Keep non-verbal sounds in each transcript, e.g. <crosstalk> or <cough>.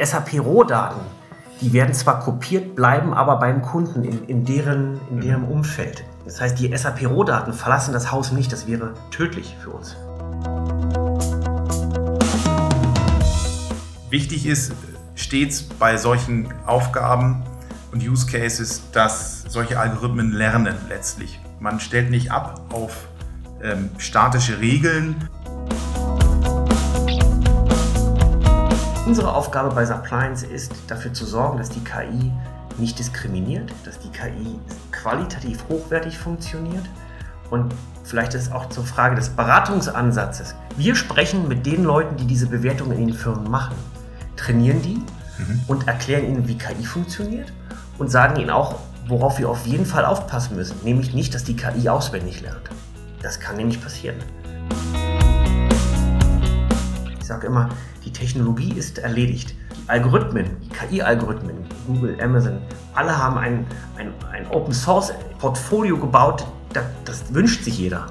die SAP-Rohdaten, die werden zwar kopiert, bleiben aber beim Kunden in, in, deren, in deren Umfeld. Das heißt, die SAP-Rohdaten verlassen das Haus nicht. Das wäre tödlich für uns. Wichtig ist stets bei solchen Aufgaben und Use Cases, dass solche Algorithmen lernen letztlich. Man stellt nicht ab auf ähm, statische Regeln. Unsere Aufgabe bei Suppliance ist, dafür zu sorgen, dass die KI nicht diskriminiert, dass die KI qualitativ hochwertig funktioniert und vielleicht ist es auch zur Frage des Beratungsansatzes. Wir sprechen mit den Leuten, die diese Bewertungen in den Firmen machen, trainieren die mhm. und erklären ihnen, wie KI funktioniert und sagen ihnen auch, worauf wir auf jeden Fall aufpassen müssen, nämlich nicht, dass die KI auswendig lernt. Das kann nämlich passieren. Ich sage immer, Technologie ist erledigt. Algorithmen, KI-Algorithmen, Google, Amazon, alle haben ein, ein, ein Open-Source-Portfolio gebaut, das, das wünscht sich jeder.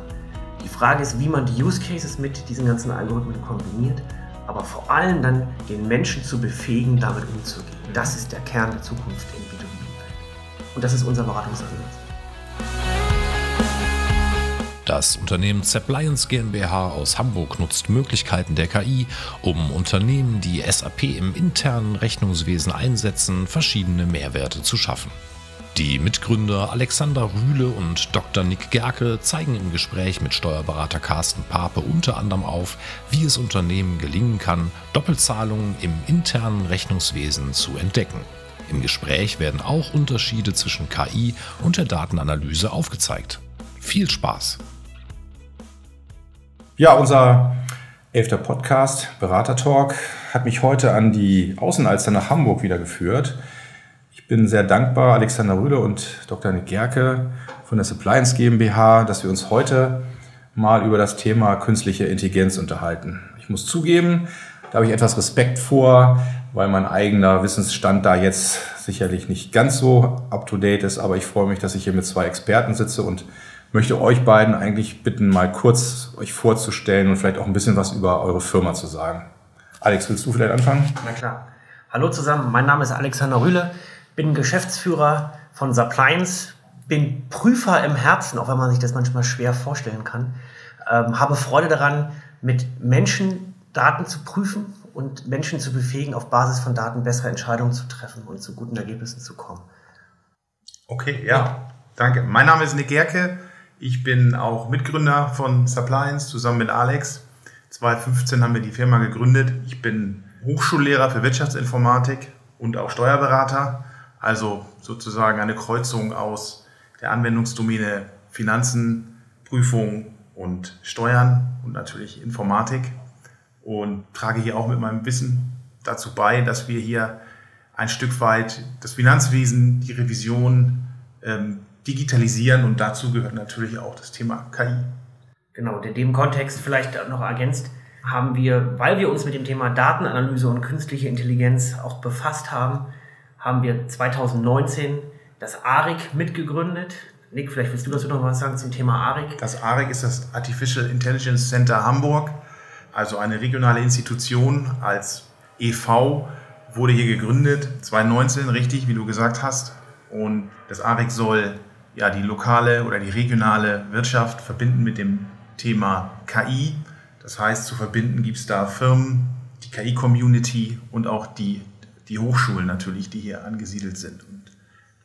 Die Frage ist, wie man die Use Cases mit diesen ganzen Algorithmen kombiniert, aber vor allem dann den Menschen zu befähigen, damit umzugehen. Das ist der Kern der Zukunft in B2B. Und das ist unser Beratungsansatz. Das Unternehmen Zappliance GmbH aus Hamburg nutzt Möglichkeiten der KI, um Unternehmen, die SAP im internen Rechnungswesen einsetzen, verschiedene Mehrwerte zu schaffen. Die Mitgründer Alexander Rühle und Dr. Nick Gerke zeigen im Gespräch mit Steuerberater Carsten Pape unter anderem auf, wie es Unternehmen gelingen kann, Doppelzahlungen im internen Rechnungswesen zu entdecken. Im Gespräch werden auch Unterschiede zwischen KI und der Datenanalyse aufgezeigt. Viel Spaß! Ja, unser elfter Podcast, Berater Talk, hat mich heute an die Außenalster nach Hamburg wieder geführt. Ich bin sehr dankbar, Alexander Rühle und Dr. Nick Gerke von der Suppliance GmbH, dass wir uns heute mal über das Thema künstliche Intelligenz unterhalten. Ich muss zugeben, da habe ich etwas Respekt vor, weil mein eigener Wissensstand da jetzt sicherlich nicht ganz so up-to-date ist, aber ich freue mich, dass ich hier mit zwei Experten sitze und möchte euch beiden eigentlich bitten, mal kurz euch vorzustellen und vielleicht auch ein bisschen was über eure Firma zu sagen. Alex, willst du vielleicht anfangen? Na klar. Hallo zusammen, mein Name ist Alexander Rühle, bin Geschäftsführer von Suppliance, bin Prüfer im Herzen, auch wenn man sich das manchmal schwer vorstellen kann. Ähm, habe Freude daran, mit Menschen Daten zu prüfen und Menschen zu befähigen, auf Basis von Daten bessere Entscheidungen zu treffen und zu guten Ergebnissen zu kommen. Okay, ja, danke. Mein Name ist Nick Gerke. Ich bin auch Mitgründer von Suppliance zusammen mit Alex. 2015 haben wir die Firma gegründet. Ich bin Hochschullehrer für Wirtschaftsinformatik und auch Steuerberater. Also sozusagen eine Kreuzung aus der Anwendungsdomäne Finanzen, Prüfung und Steuern und natürlich Informatik. Und trage hier auch mit meinem Wissen dazu bei, dass wir hier ein Stück weit das Finanzwesen, die Revision ähm, digitalisieren und dazu gehört natürlich auch das Thema KI. Genau, in dem Kontext vielleicht noch ergänzt, haben wir, weil wir uns mit dem Thema Datenanalyse und künstliche Intelligenz auch befasst haben, haben wir 2019 das ARIC mitgegründet. Nick, vielleicht willst du dazu noch was sagen zum Thema ARIC? Das ARIC ist das Artificial Intelligence Center Hamburg, also eine regionale Institution als EV, wurde hier gegründet, 2019, richtig, wie du gesagt hast. Und das ARIC soll ja, die lokale oder die regionale Wirtschaft verbinden mit dem Thema KI. Das heißt, zu verbinden gibt es da Firmen, die KI-Community und auch die, die Hochschulen natürlich, die hier angesiedelt sind. Und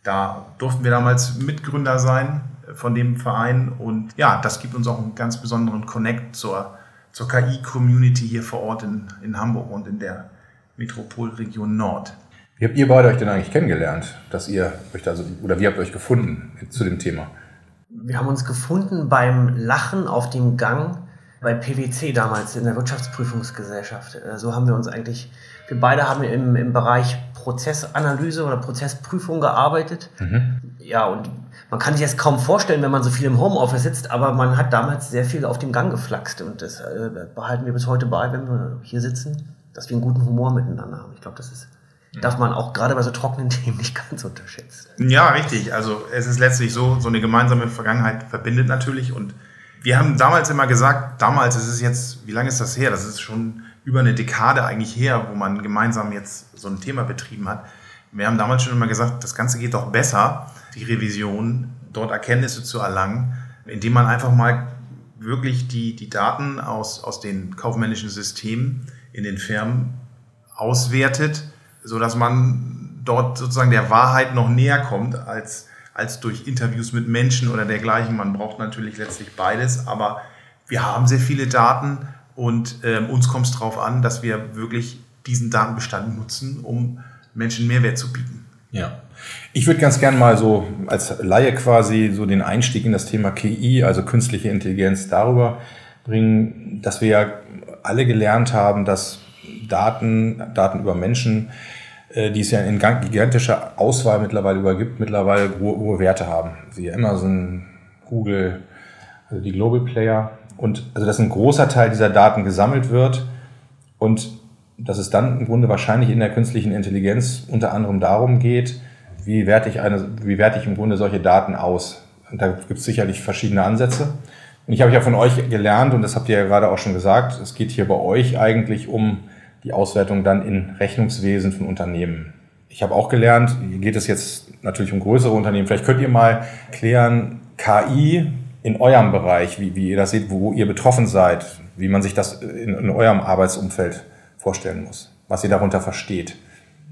da durften wir damals Mitgründer sein von dem Verein und ja, das gibt uns auch einen ganz besonderen Connect zur, zur KI-Community hier vor Ort in, in Hamburg und in der Metropolregion Nord. Wie habt ihr beide euch denn eigentlich kennengelernt, dass ihr euch da so, oder wie habt ihr euch gefunden zu dem Thema? Wir haben uns gefunden beim Lachen auf dem Gang bei PwC damals in der Wirtschaftsprüfungsgesellschaft. Äh, so haben wir uns eigentlich, wir beide haben im, im Bereich Prozessanalyse oder Prozessprüfung gearbeitet. Mhm. Ja, und man kann sich das kaum vorstellen, wenn man so viel im Homeoffice sitzt, aber man hat damals sehr viel auf dem Gang geflaxt und das äh, behalten wir bis heute bei, wenn wir hier sitzen, dass wir einen guten Humor miteinander haben. Ich glaube, das ist darf man auch gerade bei so trockenen <laughs> Themen nicht ganz unterschätzen. Ja, richtig. Also es ist letztlich so, so eine gemeinsame Vergangenheit verbindet natürlich. Und wir haben damals immer gesagt, damals ist es jetzt, wie lange ist das her? Das ist schon über eine Dekade eigentlich her, wo man gemeinsam jetzt so ein Thema betrieben hat. Wir haben damals schon immer gesagt, das Ganze geht doch besser, die Revision, dort Erkenntnisse zu erlangen, indem man einfach mal wirklich die, die Daten aus, aus den kaufmännischen Systemen in den Firmen auswertet, so dass man dort sozusagen der Wahrheit noch näher kommt als, als durch Interviews mit Menschen oder dergleichen. Man braucht natürlich letztlich beides, aber wir haben sehr viele Daten und äh, uns kommt es darauf an, dass wir wirklich diesen Datenbestand nutzen, um Menschen Mehrwert zu bieten. Ja. Ich würde ganz gern mal so als Laie quasi so den Einstieg in das Thema KI, also künstliche Intelligenz, darüber bringen, dass wir ja alle gelernt haben, dass Daten, Daten über Menschen, die es ja in gigantischer Auswahl mittlerweile übergibt, mittlerweile hohe, hohe Werte haben. Sie Amazon, Google, also die Global Player. Und also dass ein großer Teil dieser Daten gesammelt wird und dass es dann im Grunde wahrscheinlich in der künstlichen Intelligenz unter anderem darum geht, wie werte ich, eine, wie werte ich im Grunde solche Daten aus. Und da gibt es sicherlich verschiedene Ansätze. Und ich habe ja von euch gelernt, und das habt ihr ja gerade auch schon gesagt, es geht hier bei euch eigentlich um die Auswertung dann in Rechnungswesen von Unternehmen. Ich habe auch gelernt, hier geht es jetzt natürlich um größere Unternehmen. Vielleicht könnt ihr mal klären, KI in eurem Bereich, wie, wie ihr das seht, wo ihr betroffen seid, wie man sich das in, in eurem Arbeitsumfeld vorstellen muss, was ihr darunter versteht.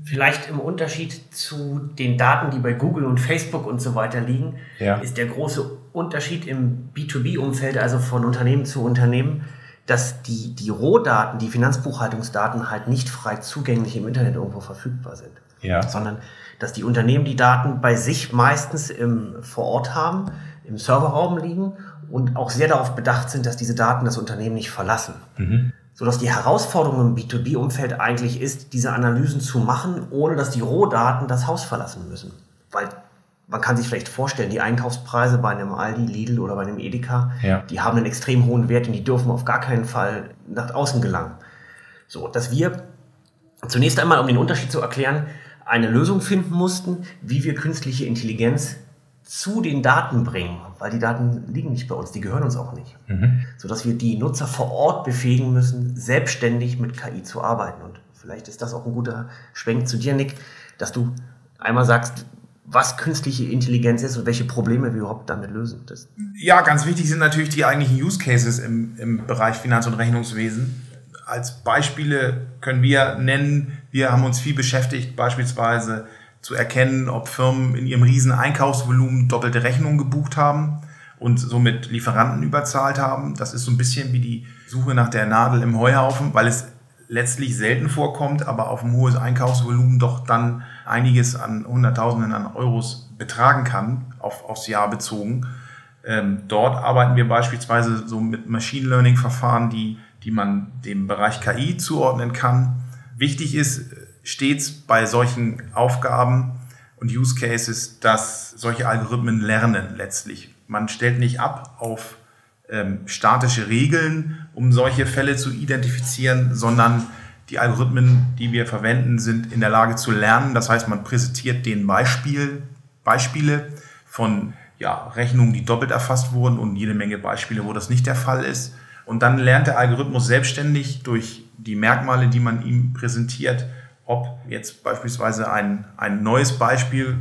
Vielleicht im Unterschied zu den Daten, die bei Google und Facebook und so weiter liegen, ja. ist der große Unterschied im B2B-Umfeld, also von Unternehmen zu Unternehmen, dass die, die Rohdaten, die Finanzbuchhaltungsdaten halt nicht frei zugänglich im Internet irgendwo verfügbar sind. Ja. Sondern dass die Unternehmen die Daten bei sich meistens im, vor Ort haben, im Serverraum liegen und auch sehr darauf bedacht sind, dass diese Daten das Unternehmen nicht verlassen. Mhm sodass die Herausforderung im B2B-Umfeld eigentlich ist, diese Analysen zu machen, ohne dass die Rohdaten das Haus verlassen müssen. Weil man kann sich vielleicht vorstellen, die Einkaufspreise bei einem Aldi, Lidl oder bei einem Edeka, ja. die haben einen extrem hohen Wert und die dürfen auf gar keinen Fall nach außen gelangen. So, dass wir zunächst einmal, um den Unterschied zu erklären, eine Lösung finden mussten, wie wir künstliche Intelligenz zu den Daten bringen, weil die Daten liegen nicht bei uns, die gehören uns auch nicht. Mhm. Sodass wir die Nutzer vor Ort befähigen müssen, selbstständig mit KI zu arbeiten. Und vielleicht ist das auch ein guter Schwenk zu dir, Nick, dass du einmal sagst, was künstliche Intelligenz ist und welche Probleme wir überhaupt damit lösen. Das ja, ganz wichtig sind natürlich die eigentlichen Use Cases im, im Bereich Finanz- und Rechnungswesen. Als Beispiele können wir nennen, wir haben uns viel beschäftigt, beispielsweise zu erkennen, ob Firmen in ihrem riesen Einkaufsvolumen doppelte Rechnungen gebucht haben und somit Lieferanten überzahlt haben. Das ist so ein bisschen wie die Suche nach der Nadel im Heuhaufen, weil es letztlich selten vorkommt, aber auf ein hohes Einkaufsvolumen doch dann einiges an Hunderttausenden an Euros betragen kann, auf, aufs Jahr bezogen. Ähm, dort arbeiten wir beispielsweise so mit Machine Learning Verfahren, die, die man dem Bereich KI zuordnen kann. Wichtig ist, stets bei solchen Aufgaben und Use Cases, dass solche Algorithmen lernen letztlich. Man stellt nicht ab auf ähm, statische Regeln, um solche Fälle zu identifizieren, sondern die Algorithmen, die wir verwenden, sind in der Lage zu lernen. Das heißt, man präsentiert den Beispiel, Beispiele von ja, Rechnungen, die doppelt erfasst wurden und jede Menge Beispiele, wo das nicht der Fall ist. Und dann lernt der Algorithmus selbstständig durch die Merkmale, die man ihm präsentiert, ob jetzt beispielsweise ein, ein neues Beispiel,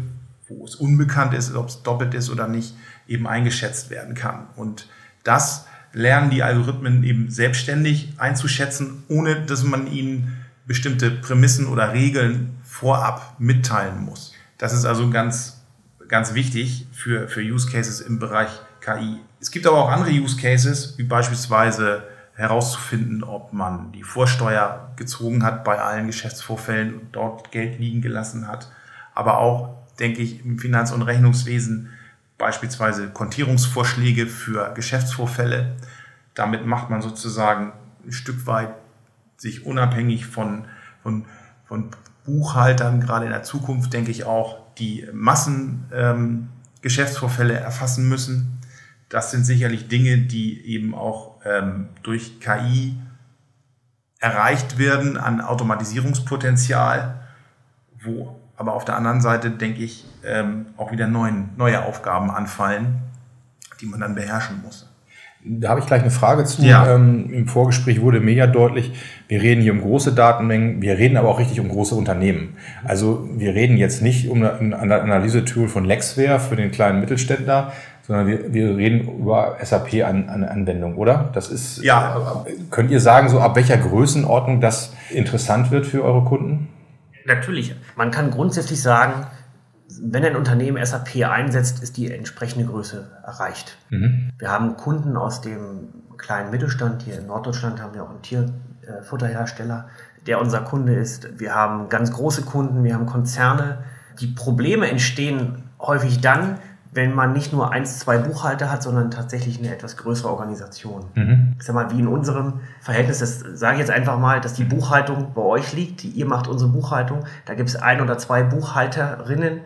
wo es unbekannt ist, ob es doppelt ist oder nicht, eben eingeschätzt werden kann. Und das lernen die Algorithmen eben selbstständig einzuschätzen, ohne dass man ihnen bestimmte Prämissen oder Regeln vorab mitteilen muss. Das ist also ganz, ganz wichtig für, für Use Cases im Bereich KI. Es gibt aber auch andere Use Cases, wie beispielsweise herauszufinden, ob man die Vorsteuer gezogen hat bei allen Geschäftsvorfällen und dort Geld liegen gelassen hat. Aber auch, denke ich, im Finanz- und Rechnungswesen beispielsweise Kontierungsvorschläge für Geschäftsvorfälle. Damit macht man sozusagen ein Stück weit sich unabhängig von, von, von Buchhaltern, gerade in der Zukunft, denke ich auch, die Massen ähm, erfassen müssen. Das sind sicherlich Dinge, die eben auch ähm, durch KI erreicht werden an Automatisierungspotenzial, wo aber auf der anderen Seite, denke ich, ähm, auch wieder neuen, neue Aufgaben anfallen, die man dann beherrschen muss. Da habe ich gleich eine Frage zu. Ja. Ähm, Im Vorgespräch wurde mir ja deutlich, wir reden hier um große Datenmengen, wir reden aber auch richtig um große Unternehmen. Also wir reden jetzt nicht um ein Analysetool von Lexware für den kleinen Mittelständler, sondern wir, wir reden über SAP-Anwendung, oder? Das ist. Ja. Könnt ihr sagen, so ab welcher Größenordnung das interessant wird für eure Kunden? Natürlich. Man kann grundsätzlich sagen, wenn ein Unternehmen SAP einsetzt, ist die entsprechende Größe erreicht. Mhm. Wir haben Kunden aus dem kleinen Mittelstand. Hier in Norddeutschland haben wir auch einen Tierfutterhersteller, der unser Kunde ist. Wir haben ganz große Kunden, wir haben Konzerne. Die Probleme entstehen häufig dann, wenn man nicht nur eins, zwei Buchhalter hat, sondern tatsächlich eine etwas größere Organisation. Mhm. Ich sag mal, wie in unserem Verhältnis, das sage ich jetzt einfach mal, dass die Buchhaltung bei euch liegt, ihr macht unsere Buchhaltung, da gibt es ein oder zwei Buchhalterinnen,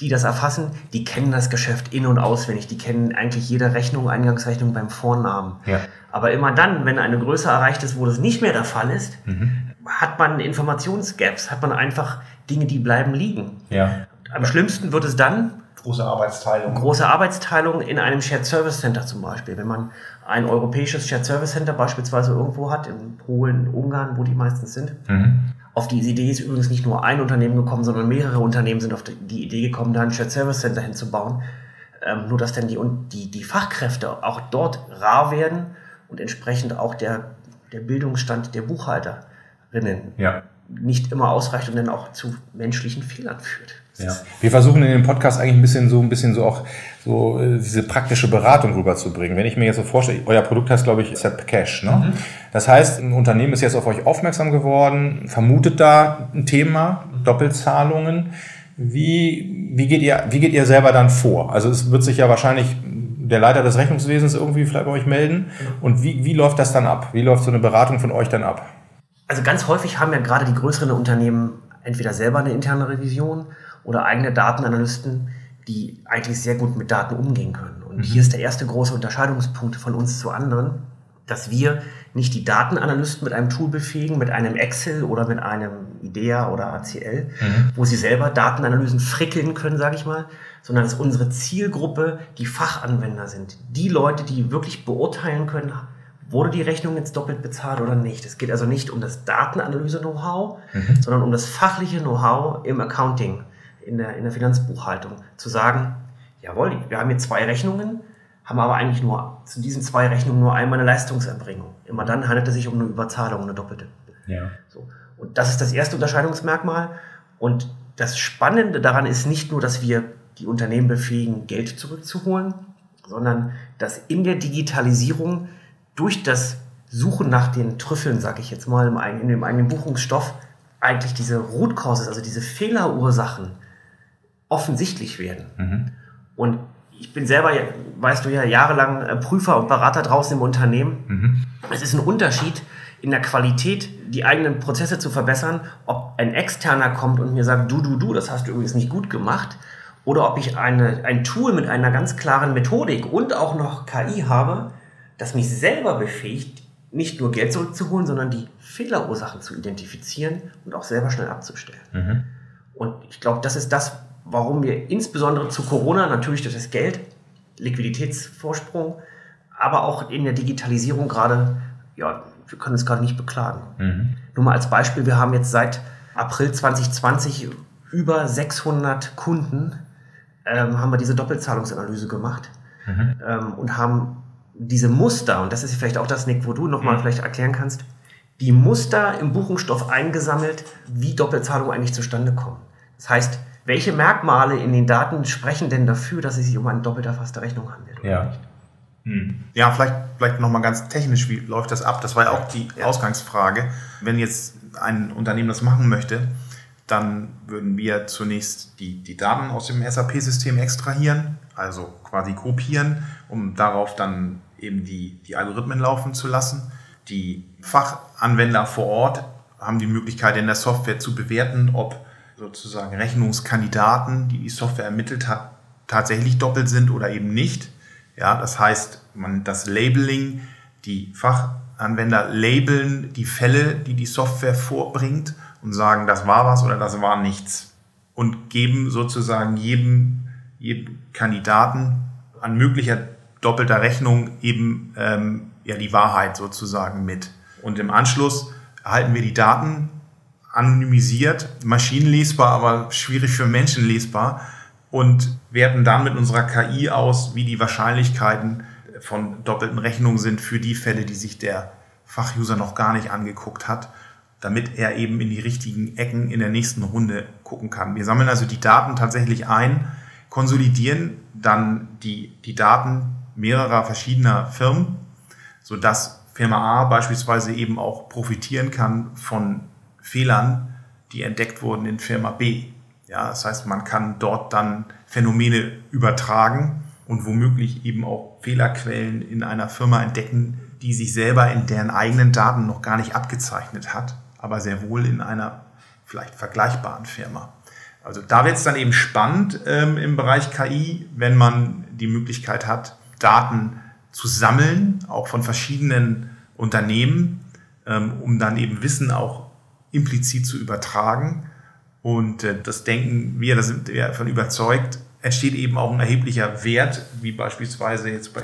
die das erfassen, die kennen das Geschäft in- und auswendig, die kennen eigentlich jede Rechnung, Eingangsrechnung beim Vornamen. Ja. Aber immer dann, wenn eine Größe erreicht ist, wo das nicht mehr der Fall ist, Mhm. hat man Informationsgaps, hat man einfach Dinge, die bleiben liegen. Ja. Am schlimmsten wird es dann, Große Arbeitsteilung. große Arbeitsteilung in einem Shared Service Center zum Beispiel. Wenn man ein europäisches Shared Service Center beispielsweise irgendwo hat, in Polen, Ungarn, wo die meistens sind. Mhm. Auf die Idee ist übrigens nicht nur ein Unternehmen gekommen, sondern mehrere Unternehmen sind auf die Idee gekommen, da ein Shared Service Center hinzubauen. Ähm, nur dass dann die, und die, die Fachkräfte auch dort rar werden und entsprechend auch der, der Bildungsstand der Buchhalterinnen Ja. nicht immer ausreicht und dann auch zu menschlichen Fehlern führt. Ja. Wir versuchen in dem Podcast eigentlich ein bisschen so ein bisschen so auch so äh, diese praktische Beratung rüberzubringen. Wenn ich mir jetzt so vorstelle, euer Produkt heißt, glaube ich, SAP Cash. Ne? Das heißt, ein Unternehmen ist jetzt auf euch aufmerksam geworden, vermutet da ein Thema, Doppelzahlungen. Wie, wie, geht ihr, wie geht ihr selber dann vor? Also es wird sich ja wahrscheinlich der Leiter des Rechnungswesens irgendwie vielleicht bei euch melden. Und wie, wie läuft das dann ab? Wie läuft so eine Beratung von euch dann ab? Also ganz häufig haben ja gerade die größeren Unternehmen entweder selber eine interne Revision oder eigene Datenanalysten, die eigentlich sehr gut mit Daten umgehen können. Und hier ist der erste große Unterscheidungspunkt von uns zu anderen, dass wir nicht die Datenanalysten mit einem Tool befähigen, mit einem Excel oder mit einem IDEA oder ACL, wo sie selber Datenanalysen frickeln können, sage ich mal, sondern dass unsere Zielgruppe die Fachanwender sind. Die Leute, die wirklich beurteilen können, wurde die Rechnung jetzt doppelt bezahlt oder nicht. Es geht also nicht um das Datenanalyse-Know-how, sondern um das fachliche Know-how im Accounting, in der, in der Finanzbuchhaltung. Zu sagen, jawohl, wir haben hier zwei Rechnungen, haben aber eigentlich nur zu diesen zwei Rechnungen nur einmal eine Leistungserbringung. Immer dann handelt es sich um eine Überzahlung, eine doppelte. Ja. So. Und das ist das erste Unterscheidungsmerkmal. Und das Spannende daran ist nicht nur, dass wir die Unternehmen befähigen, Geld zurückzuholen, sondern dass in der Digitalisierung durch das Suchen nach den Trüffeln, sage ich jetzt mal, im eigenen, in dem eigenen Buchungsstoff, eigentlich diese Root Causes, also diese Fehlerursachen, offensichtlich werden. Und ich bin selber, weißt du ja, jahrelang äh, Prüfer und Berater draußen im Unternehmen. Es ist ein Unterschied in der Qualität, die eigenen Prozesse zu verbessern, ob ein Externer kommt und mir sagt, du, du, du, das hast du übrigens nicht gut gemacht, oder ob ich eine, ein Tool mit einer ganz klaren Methodik und auch noch KI habe, das mich selber befähigt, nicht nur Geld zurückzuholen, sondern die Fehlerursachen zu identifizieren und auch selber schnell abzustellen. Und ich glaube, das ist das, warum wir insbesondere zu Corona natürlich durch das Geld, Liquiditätsvorsprung, aber auch in der Digitalisierung gerade, ja, wir können es gerade nicht beklagen. Nur mal als Beispiel, wir haben jetzt seit April 2020 über 600 Kunden, ähm, haben wir diese Doppelzahlungsanalyse gemacht ähm, und haben diese Muster, und das ist vielleicht auch das, Nick, wo du nochmal vielleicht erklären kannst, die Muster im Buchungsstoff eingesammelt, wie Doppelzahlungen eigentlich zustande kommen. Das heißt, welche Merkmale in den Daten sprechen denn dafür, dass es sich um eine doppelt erfasste Rechnung handelt? oder Ja. nicht? Ja, vielleicht, vielleicht nochmal ganz technisch, wie läuft das ab? Das war ja auch die Ja. Ausgangsfrage. Wenn jetzt ein Unternehmen das machen möchte, dann würden wir zunächst die, die Daten aus dem SAP-System extrahieren, also quasi kopieren, um darauf dann eben die, die Algorithmen laufen zu lassen. Die Fachanwender vor Ort haben die Möglichkeit in der Software zu bewerten, ob sozusagen Rechnungskandidaten, die die Software ermittelt hat, tatsächlich doppelt sind oder eben nicht. Ja, das heißt, man das Labeling, die Fachanwender labeln die Fälle, die die Software vorbringt und sagen, das war was oder das war nichts. Und geben sozusagen jedem, jedem Kandidaten an möglicher doppelter Rechnung eben ähm, ja die Wahrheit sozusagen mit. Und im Anschluss erhalten wir die Daten anonymisiert, maschinenlesbar, aber schwierig für Menschen lesbar und werten dann mit unserer KI aus, wie die Wahrscheinlichkeiten von doppelten Rechnungen sind für die Fälle, die sich der Fachuser noch gar nicht angeguckt hat, damit er eben in die richtigen Ecken in der nächsten Runde gucken kann. Wir sammeln also die Daten tatsächlich ein, konsolidieren dann die, die Daten mehrerer verschiedener Firmen, sodass Firma A beispielsweise eben auch profitieren kann von Fehlern, die entdeckt wurden in Firma B. Ja, das heißt, man kann dort dann Phänomene übertragen und womöglich eben auch Fehlerquellen in einer Firma entdecken, die sich selber in deren eigenen Daten noch gar nicht abgezeichnet hat, aber sehr wohl in einer vielleicht vergleichbaren Firma. Also da wird es dann eben spannend ähm, im Bereich KI, wenn man die Möglichkeit hat, Daten zu sammeln, auch von verschiedenen Unternehmen, ähm, um dann eben Wissen auch implizit zu übertragen. Und äh, das denken wir, da sind wir davon überzeugt, entsteht eben auch ein erheblicher Wert, wie beispielsweise jetzt bei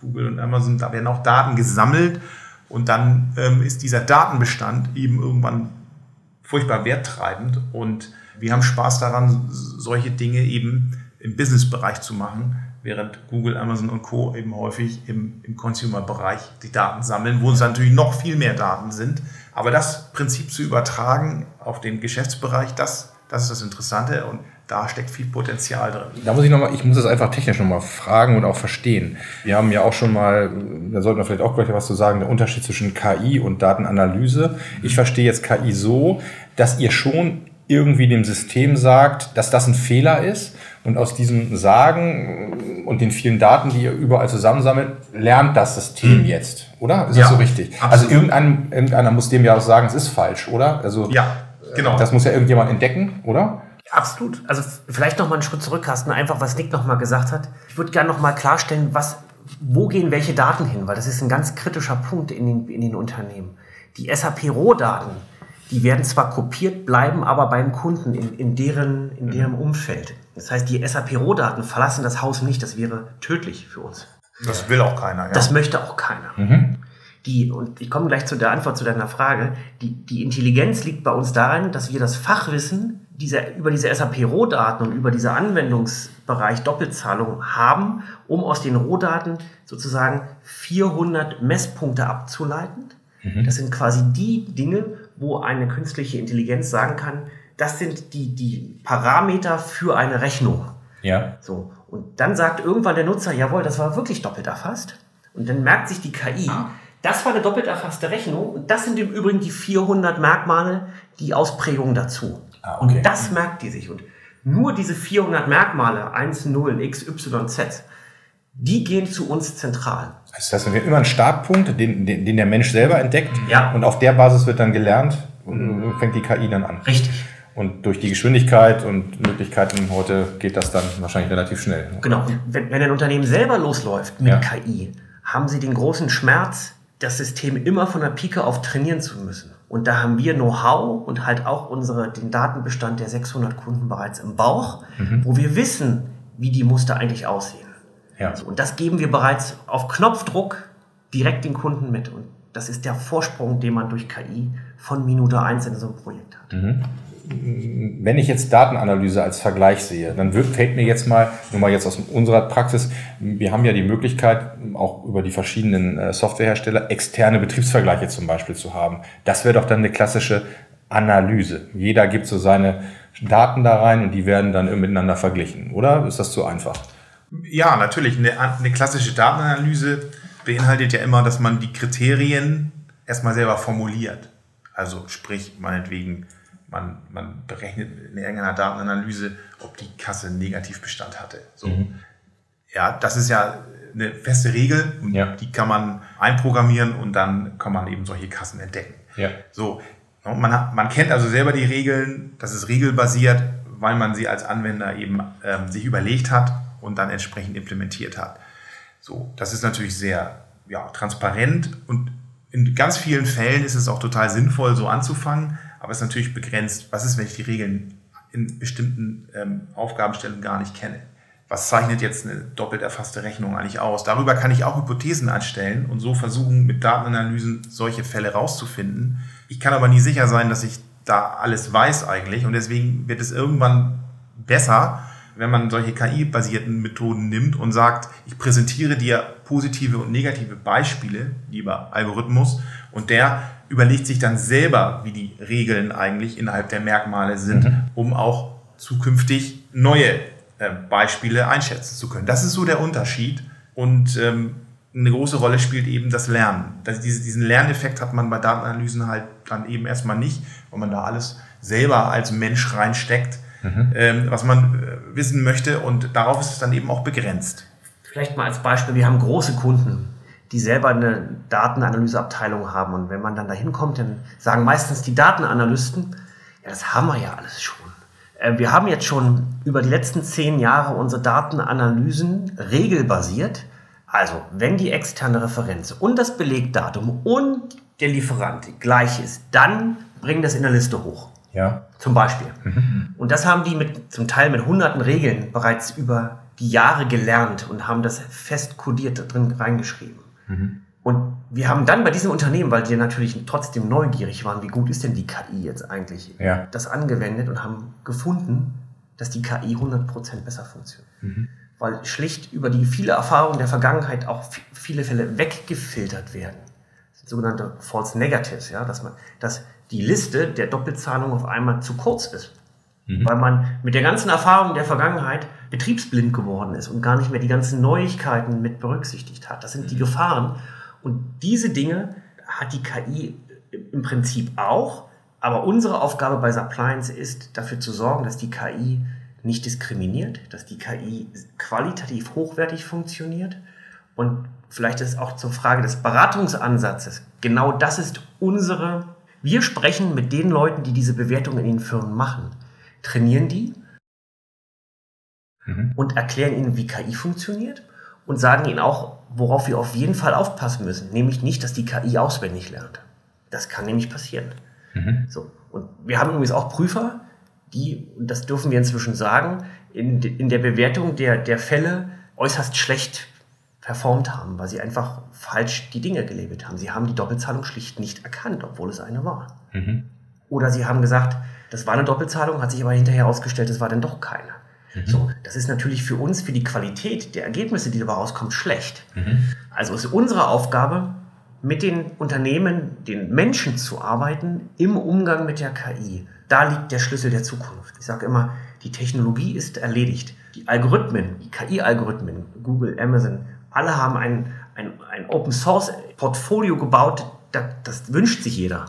Google und Amazon, da werden auch Daten gesammelt und dann ähm, ist dieser Datenbestand eben irgendwann furchtbar werttreibend und wir haben Spaß daran, solche Dinge eben im Business-Bereich zu machen, während Google, Amazon und Co. eben häufig im, im Consumer-Bereich die Daten sammeln, wo es natürlich noch viel mehr Daten sind. Aber das Prinzip zu übertragen auf den Geschäftsbereich, das, das ist das Interessante und da steckt viel Potenzial drin. Da muss ich nochmal, ich muss das einfach technisch nochmal fragen und auch verstehen. Wir haben ja auch schon mal, da sollten wir vielleicht auch gleich was zu sagen, der Unterschied zwischen KI und Datenanalyse. Ich verstehe jetzt KI so, dass ihr schon irgendwie dem System sagt, dass das ein Fehler ist und aus diesem Sagen und den vielen Daten, die ihr überall zusammensammelt, lernt das System mhm. jetzt, oder? Ist ja, das so richtig? Also absolut. Also irgendein, irgendeiner muss dem ja auch sagen, es ist falsch, oder? Also ja, genau. Das muss ja irgendjemand entdecken, oder? Absolut. Also vielleicht noch mal einen Schritt zurück, Carsten, einfach was Nick noch mal gesagt hat. Ich würde gerne noch mal klarstellen, was, wo gehen welche Daten hin, weil das ist ein ganz kritischer Punkt in den, in den Unternehmen. Die SAP-Rohdaten, die werden zwar kopiert, bleiben aber beim Kunden in, in, deren, in deren mhm. Umfeld. Das heißt, die SAP-Rohdaten verlassen das Haus nicht. Das wäre tödlich für uns. Das will auch keiner. Ja. Das möchte auch keiner. Mhm. Die, und ich komme gleich zu der Antwort zu deiner Frage. Die, die Intelligenz liegt bei uns darin, dass wir das Fachwissen dieser, über diese SAP-Rohdaten und über diese Anwendungsbereich Doppelzahlung haben, um aus den Rohdaten sozusagen 400 Messpunkte abzuleiten. Mhm. Das sind quasi die Dinge, wo eine künstliche Intelligenz sagen kann, das sind die, die Parameter für eine Rechnung. Ja. So. Und dann sagt irgendwann der Nutzer, jawohl, das war wirklich doppelt erfasst. Und dann merkt sich die KI, ah. das war eine doppelt erfasste Rechnung und das sind im Übrigen die 400 Merkmale, die Ausprägungen dazu. Ah, okay. Und das merkt die sich. Und nur diese 400 Merkmale, 1, 0, X, Y, Z, die gehen zu uns zentral. Das heißt, wir haben immer einen Startpunkt, den, den, den der Mensch selber entdeckt. Ja. Und auf der Basis wird dann gelernt und fängt die KI dann an. Richtig. Und durch die Geschwindigkeit und Möglichkeiten heute geht das dann wahrscheinlich relativ schnell. Genau. Wenn, wenn ein Unternehmen selber losläuft mit ja. KI, haben sie den großen Schmerz, das System immer von der Pike auf trainieren zu müssen. Und da haben wir Know-how und halt auch unsere, den Datenbestand der 600 Kunden bereits im Bauch, mhm. wo wir wissen, wie die Muster eigentlich aussehen. Ja. So, und das geben wir bereits auf Knopfdruck direkt den Kunden mit. Und das ist der Vorsprung, den man durch KI von Minute 1 in so einem Projekt hat. Mhm. Wenn ich jetzt Datenanalyse als Vergleich sehe, dann wird, fällt mir jetzt mal, nur mal jetzt aus unserer Praxis, wir haben ja die Möglichkeit, auch über die verschiedenen äh, Softwarehersteller externe Betriebsvergleiche zum Beispiel zu haben. Das wäre doch dann eine klassische Analyse. Jeder gibt so seine Daten da rein und die werden dann miteinander verglichen, oder? Ist das zu einfach? Ja, natürlich. Eine, eine klassische Datenanalyse beinhaltet ja immer, dass man die Kriterien erstmal selber formuliert. Also sprich, meinetwegen, man, man berechnet in irgendeiner Datenanalyse, ob die Kasse Negativbestand hatte. So. Mhm. Ja, das ist ja eine feste Regel und ja. die kann man einprogrammieren und dann kann man eben solche Kassen entdecken. Ja. So, man, hat, man kennt also selber die Regeln, das ist regelbasiert, weil man sie als Anwender eben ähm, sich überlegt hat und dann entsprechend implementiert hat. So, das ist natürlich sehr ja, transparent und in ganz vielen Fällen ist es auch total sinnvoll, so anzufangen, aber es ist natürlich begrenzt. Was ist, wenn ich die Regeln in bestimmten ähm, Aufgabenstellungen gar nicht kenne? was zeichnet jetzt eine doppelt erfasste Rechnung eigentlich aus. Darüber kann ich auch Hypothesen anstellen und so versuchen, mit Datenanalysen solche Fälle rauszufinden. Ich kann aber nie sicher sein, dass ich da alles weiß eigentlich und deswegen wird es irgendwann besser, wenn man solche KI-basierten Methoden nimmt und sagt, ich präsentiere dir positive und negative Beispiele, lieber Algorithmus, und der überlegt sich dann selber, wie die Regeln eigentlich innerhalb der Merkmale sind, mhm. um auch zukünftig neue äh, Beispiele einschätzen zu können. Das ist so der Unterschied und ähm, eine große Rolle spielt eben das Lernen. Das, diesen Lerneffekt hat man bei Datenanalysen halt dann eben erstmal nicht, weil man da alles selber als Mensch reinsteckt mhm. ähm, was man äh, wissen möchte und darauf ist es dann eben auch begrenzt. Vielleicht mal als Beispiel, wir haben große Kunden, die selber eine Datenanalyseabteilung haben und wenn man dann dahin kommt, dann sagen meistens die Datenanalysten, ja, das haben wir ja alles schon. Äh, wir haben jetzt schon über die letzten zehn Jahre unsere Datenanalysen regelbasiert. Also, wenn die externe Referenz und das Belegdatum und der Lieferant gleich ist, dann bringen das in der Liste hoch. Ja. Zum Beispiel. Mhm. Und das haben die mit, zum Teil mit hunderten Regeln bereits über die Jahre gelernt und haben das fest kodiert drin reingeschrieben. Mhm. Und wir haben dann bei diesem Unternehmen, weil die natürlich trotzdem neugierig waren, wie gut ist denn die KI jetzt eigentlich, ja. das angewendet und haben gefunden, dass die KI 100% besser funktioniert. Mhm. Weil schlicht über die viele Erfahrungen der Vergangenheit auch viele Fälle weggefiltert werden. sogenannte False Negatives, ja, dass man, dass die Liste der Doppelzahlung auf einmal zu kurz ist. Mhm. Weil man mit der ganzen Erfahrung der Vergangenheit betriebsblind geworden ist und gar nicht mehr die ganzen Neuigkeiten mit berücksichtigt hat. Das sind die mhm. Gefahren. Und diese Dinge hat die KI im Prinzip auch. Aber unsere Aufgabe bei Suppliance ist, dafür zu sorgen, dass die KI nicht diskriminiert, dass die KI qualitativ hochwertig funktioniert. Und vielleicht ist auch zur Frage des Beratungsansatzes. Genau das ist unsere wir sprechen mit den Leuten, die diese Bewertung in den Firmen machen, trainieren die mhm. und erklären ihnen, wie KI funktioniert und sagen ihnen auch, worauf wir auf jeden Fall aufpassen müssen, nämlich nicht, dass die KI auswendig lernt. Das kann nämlich passieren. Mhm. So. Und wir haben übrigens auch Prüfer, die, und das dürfen wir inzwischen sagen, in, in der Bewertung der, der Fälle äußerst schlecht performt haben, weil sie einfach falsch die Dinge gelabelt haben. Sie haben die Doppelzahlung schlicht nicht erkannt, obwohl es eine war. Mhm. Oder sie haben gesagt, das war eine Doppelzahlung, hat sich aber hinterher ausgestellt, es war dann doch keine. Mhm. So, das ist natürlich für uns, für die Qualität der Ergebnisse, die dabei rauskommen, schlecht. Mhm. Also ist unsere Aufgabe, mit den Unternehmen, den Menschen zu arbeiten im Umgang mit der KI. Da liegt der Schlüssel der Zukunft. Ich sage immer, die Technologie ist erledigt. Die Algorithmen, die KI-Algorithmen, Google, Amazon, alle haben ein, ein, ein Open Source Portfolio gebaut, das, das wünscht sich jeder.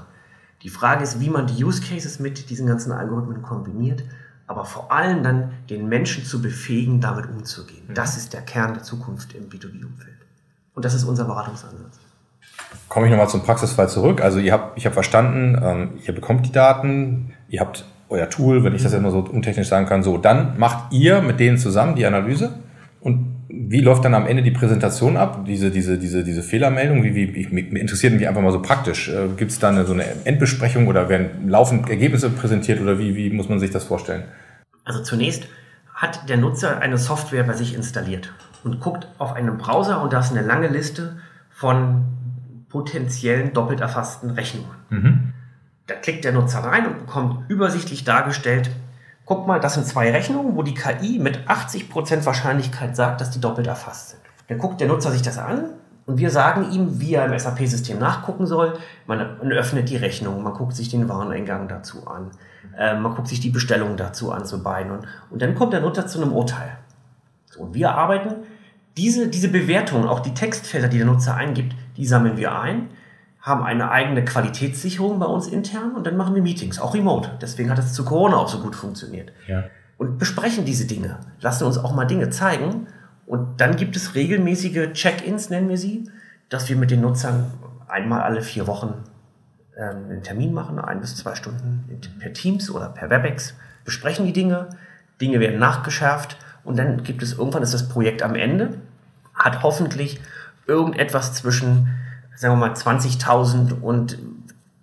Die Frage ist, wie man die Use Cases mit diesen ganzen Algorithmen kombiniert, aber vor allem dann den Menschen zu befähigen, damit umzugehen. Mhm. Das ist der Kern der Zukunft im B2B-Umfeld. Und das ist unser Beratungsansatz. Komme ich nochmal zum Praxisfall zurück. Also ihr habt, ich habe verstanden, ähm, ihr bekommt die Daten, ihr habt euer Tool, wenn ich das immer so untechnisch sagen kann, so, dann macht ihr mit denen zusammen die Analyse und wie läuft dann am Ende die Präsentation ab? Diese, diese, diese, diese Fehlermeldung? Wie, wie, ich, mich interessiert mich einfach mal so praktisch. Äh, Gibt es da eine, so eine Endbesprechung oder werden laufend Ergebnisse präsentiert oder wie, wie muss man sich das vorstellen? Also zunächst hat der Nutzer eine Software bei sich installiert und guckt auf einen Browser und da ist eine lange Liste von potenziellen doppelt erfassten Rechnungen. Mhm. Da klickt der Nutzer rein und bekommt übersichtlich dargestellt, guck mal, das sind zwei Rechnungen, wo die KI mit 80% Wahrscheinlichkeit sagt, dass die doppelt erfasst sind. Dann guckt der Nutzer sich das an und wir sagen ihm, wie er im SAP-System nachgucken soll. Man, öffnet die Rechnung, man guckt sich den Wareneingang dazu an, äh, man guckt sich die Bestellung dazu an zu beiden und, und dann kommt der Nutzer zu einem Urteil. So, und wir arbeiten diese, diese Bewertungen, auch die Textfelder, die der Nutzer eingibt, die sammeln wir ein haben eine eigene Qualitätssicherung bei uns intern und dann machen wir Meetings, auch remote. Deswegen hat es zu Corona auch so gut funktioniert. Ja. Und besprechen diese Dinge, lassen uns auch mal Dinge zeigen. Und dann gibt es regelmäßige Check-ins, nennen wir sie, dass wir mit den Nutzern einmal alle vier Wochen ähm, einen Termin machen, ein bis zwei Stunden per Teams oder per WebEx, besprechen die Dinge, Dinge werden nachgeschärft und dann gibt es irgendwann ist das Projekt am Ende, hat hoffentlich irgendetwas zwischen sagen wir mal 20.000 und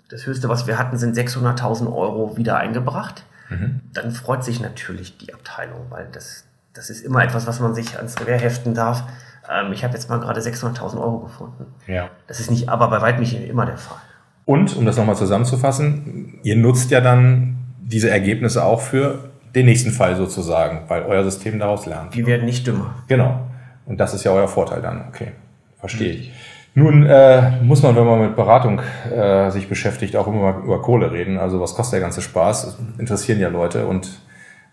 das höchste, was wir hatten, sind 600.000 Euro wieder eingebracht. Mhm. Dann freut sich natürlich die Abteilung, weil das, Das ist immer etwas, was man sich ans Revier heften darf. Ähm, ich habe jetzt mal gerade 600.000 Euro gefunden. Ja. Das ist nicht, aber bei weitem nicht immer der Fall. Und, um das nochmal zusammenzufassen, ihr nutzt ja dann diese Ergebnisse auch für den nächsten Fall sozusagen, weil euer System daraus lernt. Wir werden nicht dümmer. Genau. Und das ist ja euer Vorteil dann. Okay, verstehe ich. Nun äh, muss man, wenn man mit Beratung äh, sich beschäftigt, auch immer über Kohle reden. Also was kostet der ganze Spaß? Das interessieren ja Leute. Und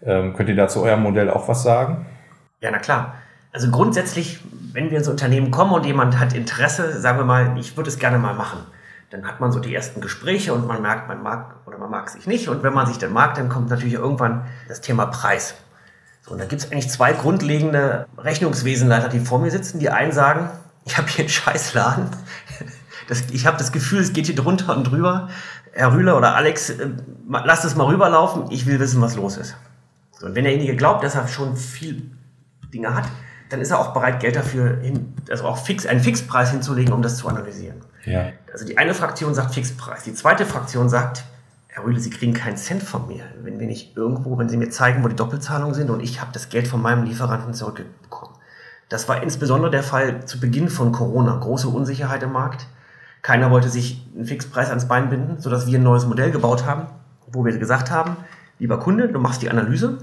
ähm, könnt ihr dazu eurem Modell auch was sagen? Ja, na klar. Also grundsätzlich, wenn wir ins Unternehmen kommen und jemand hat Interesse, sagen wir mal, ich würde es gerne mal machen, dann hat man so die ersten Gespräche und man merkt, man mag oder man mag sich nicht. Und wenn man sich dann mag, dann kommt natürlich irgendwann das Thema Preis. So, und da gibt es eigentlich zwei grundlegende Rechnungswesenleiter, die vor mir sitzen. Die einen sagen, ich habe hier einen Scheißladen. Das, ich habe das Gefühl, es geht hier drunter und drüber. Herr Rühler oder Alex, äh, lasst es mal rüberlaufen. Ich will wissen, was los ist. So, und wenn derjenige glaubt, dass er schon viel Dinge hat, dann ist er auch bereit, Geld dafür hin, also auch fix, einen Fixpreis hinzulegen, um das zu analysieren. Ja. Also die eine Fraktion sagt Fixpreis, die zweite Fraktion sagt, Herr Rühle, Sie kriegen keinen Cent von mir, wenn wir nicht irgendwo, wenn Sie mir zeigen, wo die Doppelzahlungen sind und ich habe das Geld von meinem Lieferanten zurückbekommen. Das war insbesondere der Fall zu Beginn von Corona. Große Unsicherheit im Markt. Keiner wollte sich einen Fixpreis ans Bein binden, sodass wir ein neues Modell gebaut haben, wo wir gesagt haben, lieber Kunde, du machst die Analyse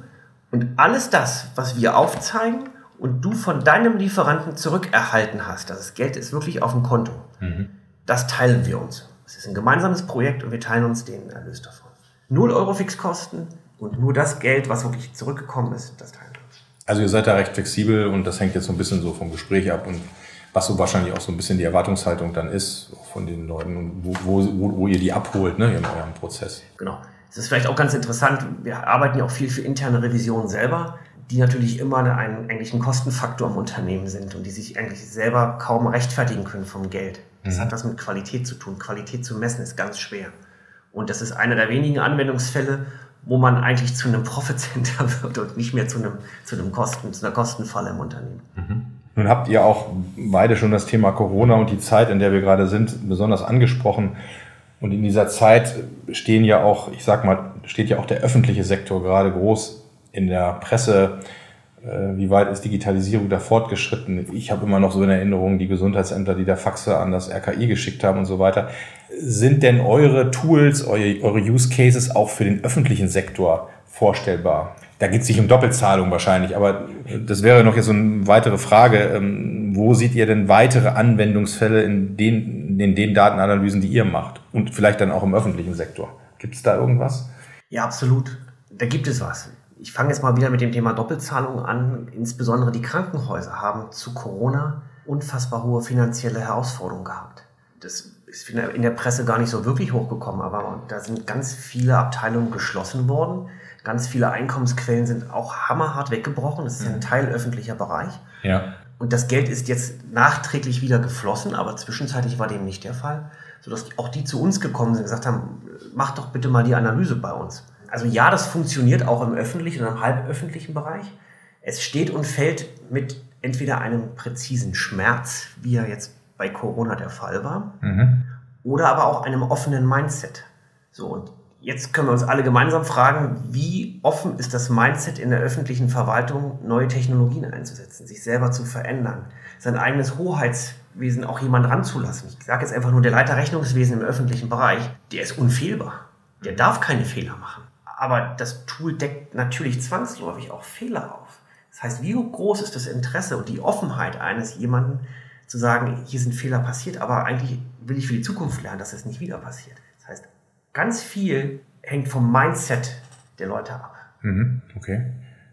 und alles das, was wir aufzeigen und du von deinem Lieferanten zurückerhalten hast, das Geld ist wirklich auf dem Konto, mhm. das teilen wir uns. Es ist ein gemeinsames Projekt und wir teilen uns den Erlös davon. Null Euro Fixkosten und nur das Geld, was wirklich zurückgekommen ist, das teilen wir uns. Also ihr seid da recht flexibel und das hängt jetzt so ein bisschen so vom Gespräch ab und was so wahrscheinlich auch so ein bisschen die Erwartungshaltung dann ist von den Leuten, wo, wo, wo ihr die abholt ne, in eurem Prozess. Genau. Es ist vielleicht auch ganz interessant, wir arbeiten ja auch viel für interne Revisionen selber, die natürlich immer ein, eigentlich ein Kostenfaktor im Unternehmen sind und die sich eigentlich selber kaum rechtfertigen können vom Geld. Das mhm. hat was mit Qualität zu tun. Qualität zu messen ist ganz schwer. Und das ist einer der wenigen Anwendungsfälle, wo man eigentlich zu einem Profit Center <laughs> wird und nicht mehr zu einem, zu einem Kosten, zu einer Kostenfalle im Unternehmen. Mhm. Nun habt ihr auch beide schon das Thema Corona und die Zeit, in der wir gerade sind, besonders angesprochen. Und in dieser Zeit stehen ja auch, ich sag mal, steht ja auch der öffentliche Sektor gerade groß in der Presse. Äh, wie weit ist Digitalisierung da fortgeschritten? Ich habe immer noch so in Erinnerung die Gesundheitsämter, die da Faxe an das RKI geschickt haben und so weiter. Sind denn eure Tools, eure, Use Cases auch für den öffentlichen Sektor vorstellbar? Da geht es sich um Doppelzahlung wahrscheinlich, aber das wäre noch jetzt so eine weitere Frage. Ähm, wo seht ihr denn weitere Anwendungsfälle in den, in den Datenanalysen, die ihr macht? Und vielleicht dann auch im öffentlichen Sektor? Gibt es da irgendwas? Ja, absolut. Da gibt es was. Ich fange jetzt mal wieder mit dem Thema Doppelzahlung an. Insbesondere die Krankenhäuser haben zu Corona unfassbar hohe finanzielle Herausforderungen gehabt. Das ist in der Presse gar nicht so wirklich hochgekommen, aber da sind ganz viele Abteilungen geschlossen worden Ganz viele Einkommensquellen sind auch hammerhart weggebrochen. Das ist ja ein mhm. Teil öffentlicher Bereich. Ja. Und das Geld ist jetzt nachträglich wieder geflossen, aber zwischenzeitlich war dem nicht der Fall, sodass auch die zu uns gekommen sind und gesagt haben, mach doch bitte mal die Analyse bei uns. Also ja, das funktioniert auch im öffentlichen und im halböffentlichen Bereich. Es steht und fällt mit entweder einem präzisen Schmerz, wie er jetzt bei Corona der Fall war, mhm. oder aber auch einem offenen Mindset. So, und Jetzt können wir uns alle gemeinsam fragen, wie offen ist das Mindset in der öffentlichen Verwaltung, neue Technologien einzusetzen, sich selber zu verändern, sein eigenes Hoheitswesen auch jemand ranzulassen. Ich sage jetzt einfach nur, der Leiter Rechnungswesen im öffentlichen Bereich, der ist unfehlbar. Der darf keine Fehler machen. Aber das Tool deckt natürlich zwangsläufig auch Fehler auf. Das heißt, wie groß ist das Interesse und die Offenheit eines jemanden zu sagen, hier sind Fehler passiert, aber eigentlich will ich für die Zukunft lernen, dass es nicht wieder passiert. Das heißt, ganz viel hängt vom Mindset der Leute ab. Mhm, okay.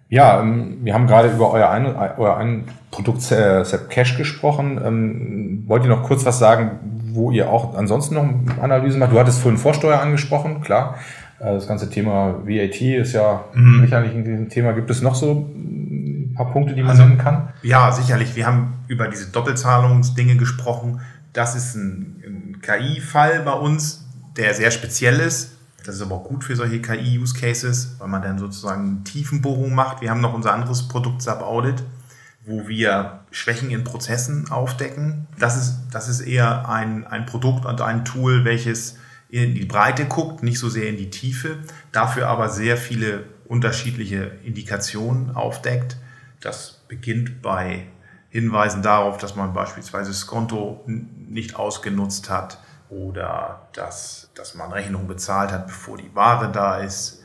Ja, ähm, wir haben gerade über euer ein, euer ein Produkt äh, Sepp Cash gesprochen. Ähm, wollt ihr noch kurz was sagen, wo ihr auch ansonsten noch Analysen macht? Du hattest vorhin Vorsteuer angesprochen, klar. Äh, das ganze Thema VAT ist ja mhm. sicherlich ein Thema. Gibt es noch so ein paar Punkte, die man also, nennen kann? Ja, sicherlich. Wir haben über diese Doppelzahlungsdinge gesprochen. Das ist ein, ein KI-Fall bei uns, der sehr speziell ist. Das ist aber auch gut für solche KI-Use-Cases, weil man dann sozusagen Tiefenbohrung macht. Wir haben noch unser anderes Produkt Sub-Audit, wo wir Schwächen in Prozessen aufdecken. Das ist, das ist eher ein, ein Produkt und ein Tool, welches in die Breite guckt, nicht so sehr in die Tiefe, dafür aber sehr viele unterschiedliche Indikationen aufdeckt. Das beginnt bei Hinweisen darauf, dass man beispielsweise das Konto nicht ausgenutzt hat oder dass, dass man Rechnungen bezahlt hat, bevor die Ware da ist,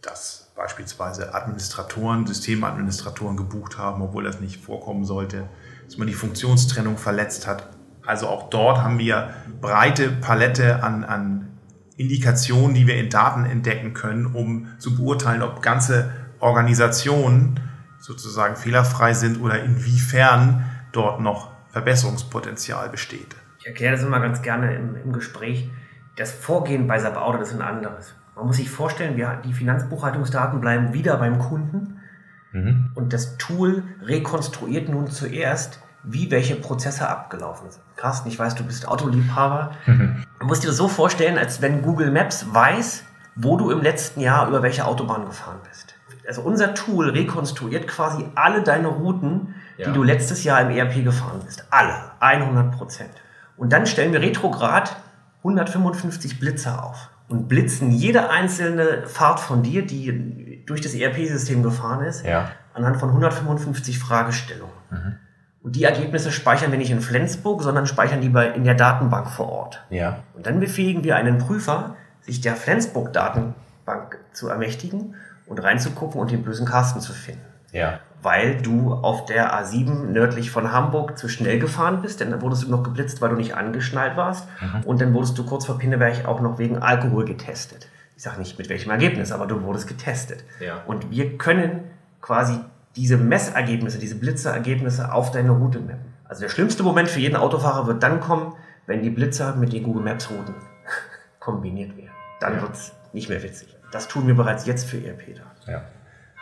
dass beispielsweise Administratoren, Systemadministratoren gebucht haben, obwohl das nicht vorkommen sollte, dass man die Funktionstrennung verletzt hat. Also auch dort haben wir breite Palette an, an Indikationen, die wir in Daten entdecken können, um zu beurteilen, ob ganze Organisationen sozusagen fehlerfrei sind oder inwiefern dort noch Verbesserungspotenzial besteht. Ich erkläre das immer ganz gerne im, im Gespräch. Das Vorgehen bei SAP Audit ist ein anderes. Man muss sich vorstellen, wir, die Finanzbuchhaltungsdaten bleiben wieder beim Kunden mhm. und das Tool rekonstruiert nun zuerst, wie welche Prozesse abgelaufen sind. Carsten, ich weiß, du bist Autoliebhaber. Mhm. <laughs> Du musst dir das so vorstellen, als wenn Google Maps weiß, wo du im letzten Jahr über welche Autobahn gefahren bist. Also unser Tool rekonstruiert quasi alle deine Routen, ja. die du letztes Jahr im ERP gefahren bist. Alle, 100 Prozent. Und dann stellen wir retrograd 155 Blitzer auf und blitzen jede einzelne Fahrt von dir, die durch das ERP-System gefahren ist, ja. anhand von 155 Fragestellungen. Mhm. Und die Ergebnisse speichern wir nicht in Flensburg, sondern speichern die bei, in der Datenbank vor Ort. Ja. Und dann befähigen wir einen Prüfer, sich der Flensburg-Datenbank zu ermächtigen und reinzugucken und den bösen Carsten zu finden. Ja. Weil du auf der A7 nördlich von Hamburg zu schnell gefahren bist, denn dann wurdest du noch geblitzt, weil du nicht angeschnallt warst. Mhm. Und dann wurdest du kurz vor Pinneberg auch noch wegen Alkohol getestet. Ich sage nicht mit welchem Ergebnis, aber du wurdest getestet. Ja. Und wir können quasi diese Messergebnisse, diese Blitzerergebnisse auf deine Route mappen. Also der schlimmste Moment für jeden Autofahrer wird dann kommen, wenn die Blitzer mit den Google Maps Routen <laughs> kombiniert werden. Dann ja. wird es nicht mehr witzig. Das tun wir bereits jetzt für ERP-Daten. Ja.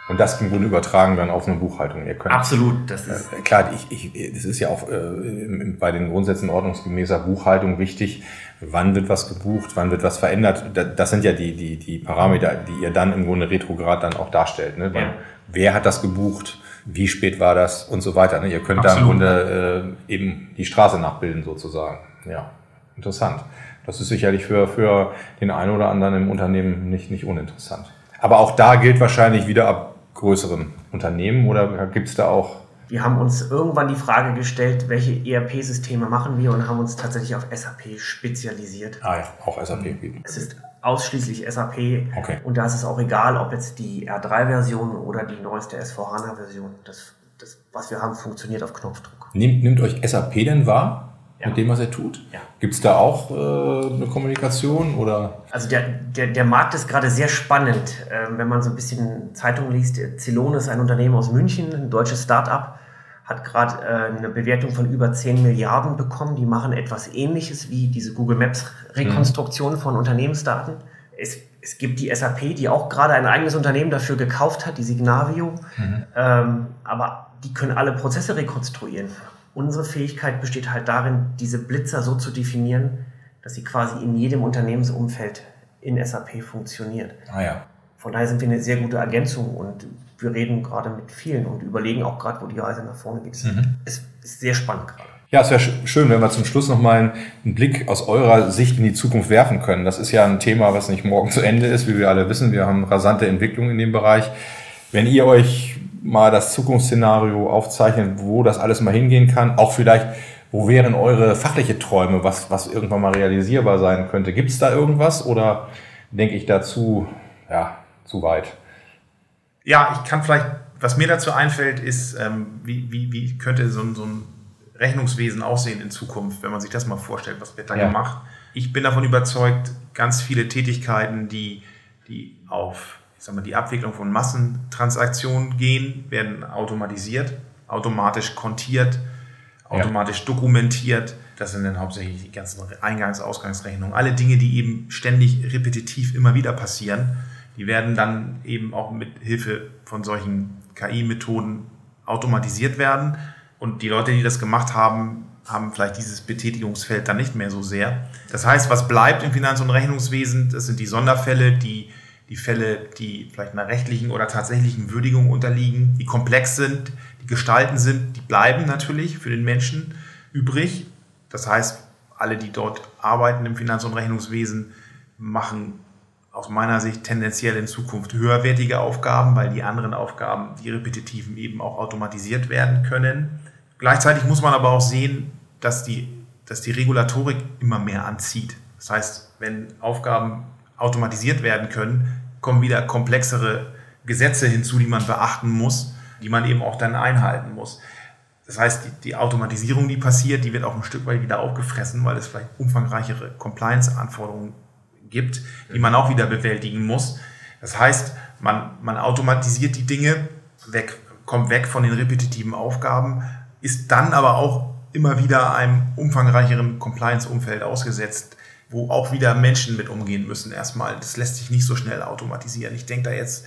Und das kann gut übertragen dann auf eine Buchhaltung. Ihr könnt, Absolut, das ist. Äh, klar, ich, ich, das ist ja auch äh, bei den Grundsätzen ordnungsgemäßer Buchhaltung wichtig. Wann wird was gebucht, wann wird was verändert? Das sind ja die, die, die Parameter, die ihr dann im Grunde retrograd dann auch darstellt. Ne? Ja. Wer hat das gebucht? Wie spät war das? Und so weiter. Ne? Ihr könnt Absolut. da im Grunde äh, eben die Straße nachbilden sozusagen. Ja, interessant. Das ist sicherlich für, für den einen oder anderen im Unternehmen nicht, nicht uninteressant. Aber auch da gilt wahrscheinlich wieder ab größeren Unternehmen oder gibt es da auch? Wir haben uns irgendwann die Frage gestellt, welche ERP-Systeme machen wir und haben uns tatsächlich auf SAP spezialisiert. Ah ja, auch SAP. Es ist ausschließlich SAP okay. und da ist es auch egal, ob jetzt die R3-Version oder die neueste S4HANA-Version. Das, das, was wir haben, funktioniert auf Knopfdruck. Nimmt, nimmt euch SAP denn wahr? Ja. mit dem, was er tut? Ja. Gibt es da auch äh, eine Kommunikation oder? Also der, der, der Markt ist gerade sehr spannend. Ähm, wenn man so ein bisschen Zeitungen liest, Zelone ist ein Unternehmen aus München, ein deutsches Start-up, hat gerade äh, eine Bewertung von über 10 Milliarden bekommen. Die machen etwas ähnliches wie diese Google Maps Rekonstruktion mhm. von Unternehmensdaten. Es, es gibt die SAP, die auch gerade ein eigenes Unternehmen dafür gekauft hat, die Signavio. Mhm. Ähm, aber die können alle Prozesse rekonstruieren. Unsere Fähigkeit besteht halt darin, diese Blitzer so zu definieren, dass sie quasi in jedem Unternehmensumfeld in SAP funktioniert. Ah ja. Von daher sind wir eine sehr gute Ergänzung und wir reden gerade mit vielen und überlegen auch gerade, wo die Reise nach vorne geht. Mhm. Es ist sehr spannend gerade. Ja, es wäre schön, wenn wir zum Schluss nochmal einen Blick aus eurer Sicht in die Zukunft werfen können. Das ist ja ein Thema, was nicht morgen zu Ende ist, wie wir alle wissen. Wir haben rasante Entwicklungen in dem Bereich. Wenn ihr euch mal das Zukunftsszenario aufzeichnen, wo das alles mal hingehen kann. Auch vielleicht, wo wären eure fachliche Träume, was, was irgendwann mal realisierbar sein könnte. Gibt es da irgendwas oder denke ich dazu, ja, zu weit? Ja, ich kann vielleicht, was mir dazu einfällt, ist, ähm, wie, wie, wie könnte so ein, so ein Rechnungswesen aussehen in Zukunft, wenn man sich das mal vorstellt, was wird da ja. gemacht. Ich bin davon überzeugt, ganz viele Tätigkeiten, die, die auf ich sag mal, die Abwicklung von Massentransaktionen gehen, werden automatisiert, automatisch kontiert, automatisch ja. dokumentiert. Das sind dann hauptsächlich die ganzen Eingangs-, Ausgangsrechnungen. Alle Dinge, die eben ständig repetitiv immer wieder passieren, die werden dann eben auch mit Hilfe von solchen KI-Methoden automatisiert werden. Und die Leute, die das gemacht haben, haben vielleicht dieses Betätigungsfeld dann nicht mehr so sehr. Das heißt, was bleibt im Finanz- und Rechnungswesen, das sind die Sonderfälle, die die Fälle, die vielleicht einer rechtlichen oder tatsächlichen Würdigung unterliegen, die komplex sind, die gestalten sind, die bleiben natürlich für den Menschen übrig. Das heißt, alle, die dort arbeiten im Finanz- und Rechnungswesen, machen aus meiner Sicht tendenziell in Zukunft höherwertige Aufgaben, weil die anderen Aufgaben, die repetitiven, eben auch automatisiert werden können. Gleichzeitig muss man aber auch sehen, dass die, dass die Regulatorik immer mehr anzieht. Das heißt, wenn Aufgaben automatisiert werden können, kommen wieder komplexere Gesetze hinzu, die man beachten muss, die man eben auch dann einhalten muss. Das heißt, die, die, Automatisierung, die passiert, die wird auch ein Stück weit wieder aufgefressen, weil es vielleicht umfangreichere Compliance-Anforderungen gibt, die man auch wieder bewältigen muss. Das heißt, man, man automatisiert die Dinge, weg, kommt weg von den repetitiven Aufgaben, ist dann aber auch immer wieder einem umfangreicheren Compliance-Umfeld ausgesetzt, wo auch wieder Menschen mit umgehen müssen. Erstmal, das lässt sich nicht so schnell automatisieren. Ich denke da jetzt,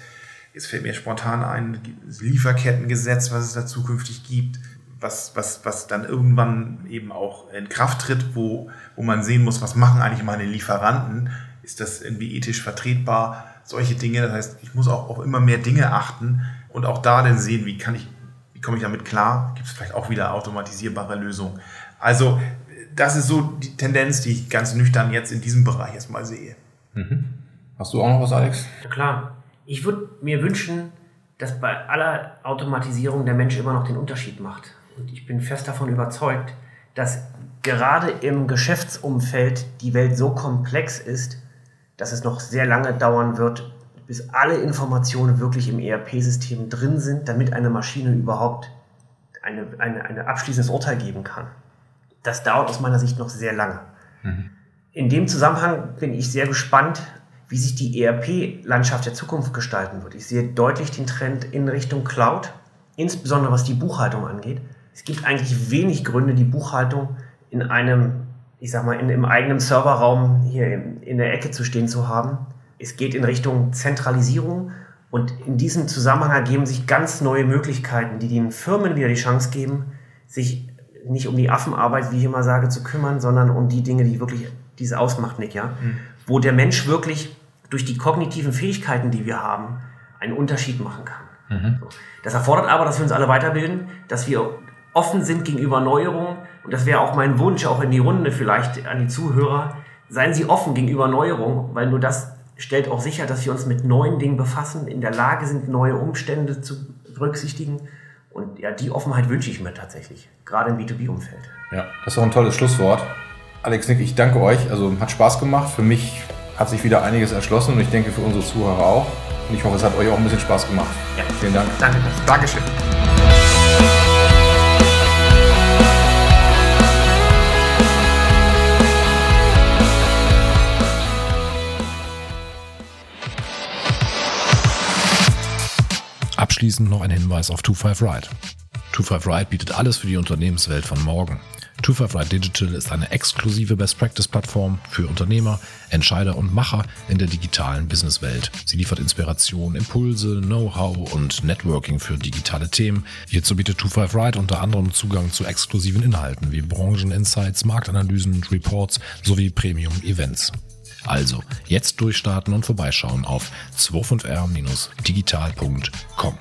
jetzt fällt mir spontan ein Lieferkettengesetz, was es da zukünftig gibt, was, was, was dann irgendwann eben auch in Kraft tritt, wo, wo man sehen muss, was machen eigentlich meine Lieferanten? Ist das irgendwie ethisch vertretbar? Solche Dinge. Das heißt, ich muss auch auf immer mehr Dinge achten und auch da dann sehen, wie kann ich, wie komme ich damit klar? Gibt es vielleicht auch wieder automatisierbare Lösungen? Also, das ist so die Tendenz, die ich ganz nüchtern jetzt in diesem Bereich erstmal sehe. Mhm. Hast du auch noch was, Alex? Ja, klar. Ich würde mir wünschen, dass bei aller Automatisierung der Mensch immer noch den Unterschied macht. Und ich bin fest davon überzeugt, dass gerade im Geschäftsumfeld die Welt so komplex ist, dass es noch sehr lange dauern wird, bis alle Informationen wirklich im ERP-System drin sind, damit eine Maschine überhaupt eine, eine, ein abschließendes Urteil geben kann. Das dauert aus meiner Sicht noch sehr lange. Mhm. In dem Zusammenhang bin ich sehr gespannt, wie sich die ERP-Landschaft der Zukunft gestalten wird. Ich sehe deutlich den Trend in Richtung Cloud, insbesondere was die Buchhaltung angeht. Es gibt eigentlich wenig Gründe, die Buchhaltung in einem ich sag mal, in, im eigenen Serverraum hier in, in der Ecke zu stehen zu haben. Es geht in Richtung Zentralisierung und in diesem Zusammenhang ergeben sich ganz neue Möglichkeiten, die den Firmen wieder die Chance geben, sich nicht um die Affenarbeit, wie ich immer sage, zu kümmern, sondern um die Dinge, die wirklich diese ausmacht, Nick, ja. Mhm. Wo der Mensch wirklich durch die kognitiven Fähigkeiten, die wir haben, einen Unterschied machen kann. Mhm. Das erfordert aber, dass wir uns alle weiterbilden, dass wir offen sind gegenüber Neuerungen. Und das wäre auch mein Wunsch, auch in die Runde vielleicht an die Zuhörer. Seien Sie offen gegenüber Neuerungen, weil nur das stellt auch sicher, dass wir uns mit neuen Dingen befassen, in der Lage sind, neue Umstände zu berücksichtigen. Und ja, die Offenheit wünsche ich mir tatsächlich, gerade im B2B-Umfeld. Ja, das ist auch ein tolles Schlusswort. Alex Nick, ich danke euch. Also hat Spaß gemacht. Für mich hat sich wieder einiges erschlossen und ich denke für unsere Zuhörer auch. Und ich hoffe, es hat euch auch ein bisschen Spaß gemacht. Ja. Vielen Dank. Danke. Dankeschön. Abschließend noch ein Hinweis auf 25 Ride. 25 Ride bietet alles für die Unternehmenswelt von morgen. 25 Ride Digital ist eine exklusive Best Practice Plattform für Unternehmer, Entscheider und Macher in der digitalen Businesswelt. Sie liefert Inspiration, Impulse, Know-how und Networking für digitale Themen. Hierzu bietet 25 Ride unter anderem Zugang zu exklusiven Inhalten wie Brancheninsights, Marktanalysen Reports sowie Premium-Events. Also jetzt durchstarten und vorbeischauen auf 25r-digital.com.